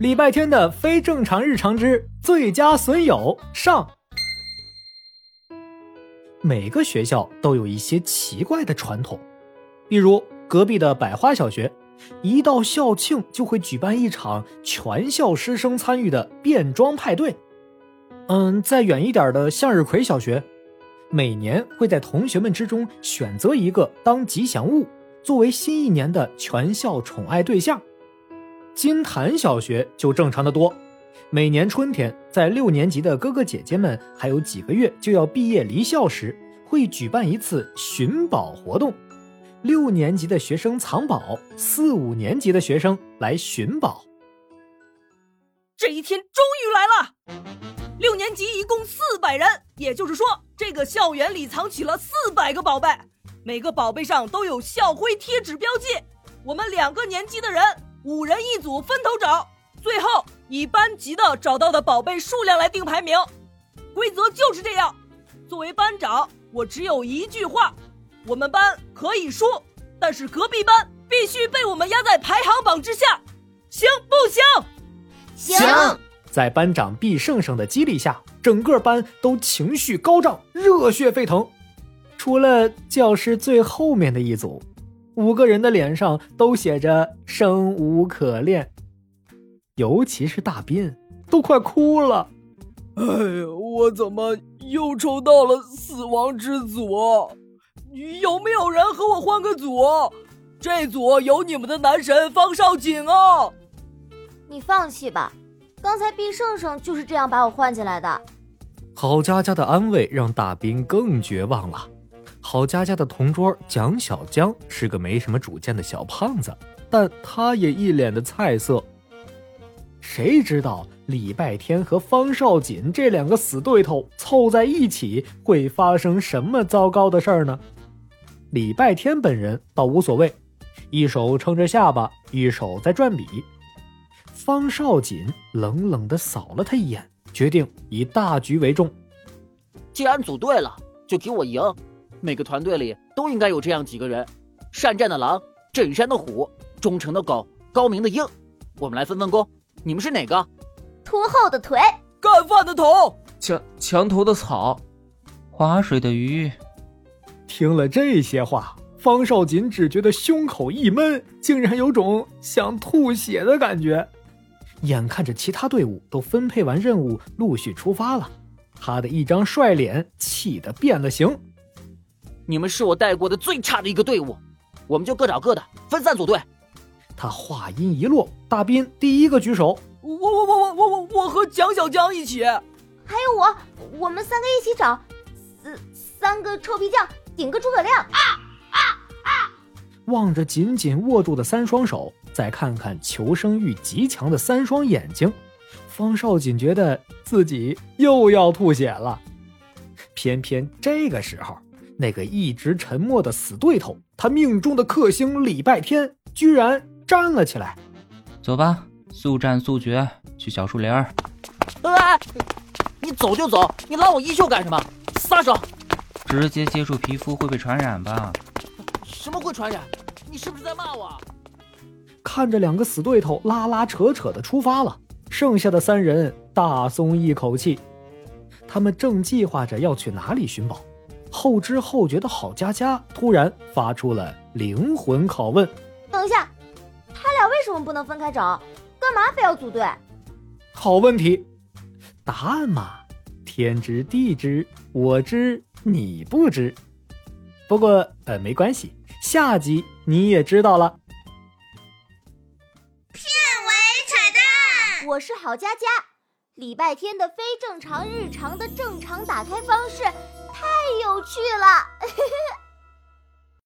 礼拜天的非正常日常之最佳损友上。每个学校都有一些奇怪的传统，比如隔壁的百花小学，一到校庆就会举办一场全校师生参与的变装派对。嗯，再远一点的向日葵小学，每年会在同学们之中选择一个当吉祥物，作为新一年的全校宠爱对象。金坛小学就正常的多，每年春天，在六年级的哥哥姐姐们还有几个月就要毕业离校时，会举办一次寻宝活动。六年级的学生藏宝，四五年级的学生来寻宝。这一天终于来了！六年级一共四百人，也就是说，这个校园里藏起了四百个宝贝，每个宝贝上都有校徽贴纸标记。我们两个年级的人。五人一组分头找，最后以班级的找到的宝贝数量来定排名。规则就是这样。作为班长，我只有一句话：我们班可以输，但是隔壁班必须被我们压在排行榜之下，行不行？行。在班长毕胜胜的激励下，整个班都情绪高涨，热血沸腾。除了教室最后面的一组。五个人的脸上都写着生无可恋，尤其是大斌，都快哭了。哎呀，我怎么又抽到了死亡之组？有没有人和我换个组？这组有你们的男神方少景啊。你放弃吧，刚才毕胜胜就是这样把我换进来的。郝佳佳的安慰让大斌更绝望了。郝佳佳的同桌蒋小江是个没什么主见的小胖子，但他也一脸的菜色。谁知道礼拜天和方少锦这两个死对头凑在一起会发生什么糟糕的事儿呢？礼拜天本人倒无所谓，一手撑着下巴，一手在转笔。方少锦冷冷的扫了他一眼，决定以大局为重。既然组队了，就给我赢。每个团队里都应该有这样几个人：善战的狼，镇山的虎，忠诚的狗，高明的鹰。我们来分分工，你们是哪个？拖后的腿，干饭的头，墙墙头的草，划水的鱼。听了这些话，方少锦只觉得胸口一闷，竟然有种想吐血的感觉。眼看着其他队伍都分配完任务，陆续出发了，他的一张帅脸气得变了形。你们是我带过的最差的一个队伍，我们就各找各的，分散组队。他话音一落，大斌第一个举手：“我我我我我我我和蒋小江一起，还有我，我们三个一起找，三三个臭皮匠顶个诸葛亮。”啊啊啊！望着紧紧握住的三双手，再看看求生欲极强的三双眼睛，方少锦觉得自己又要吐血了。偏偏这个时候。那个一直沉默的死对头，他命中的克星礼拜天居然站了起来。走吧，速战速决，去小树林儿。哎，你走就走，你拉我衣袖干什么？撒手！直接接触皮肤会被传染吧？什么会传染？你是不是在骂我？看着两个死对头拉拉扯扯的出发了，剩下的三人大松一口气。他们正计划着要去哪里寻宝。后知后觉的郝佳佳突然发出了灵魂拷问：“等一下，他俩为什么不能分开找？干嘛非要组队？”好问题，答案嘛，天知地知，我知你不知。不过呃，没关系，下集你也知道了。片尾彩蛋，我是郝佳佳。礼拜天的非正常日常的正常打开方式。太有趣了！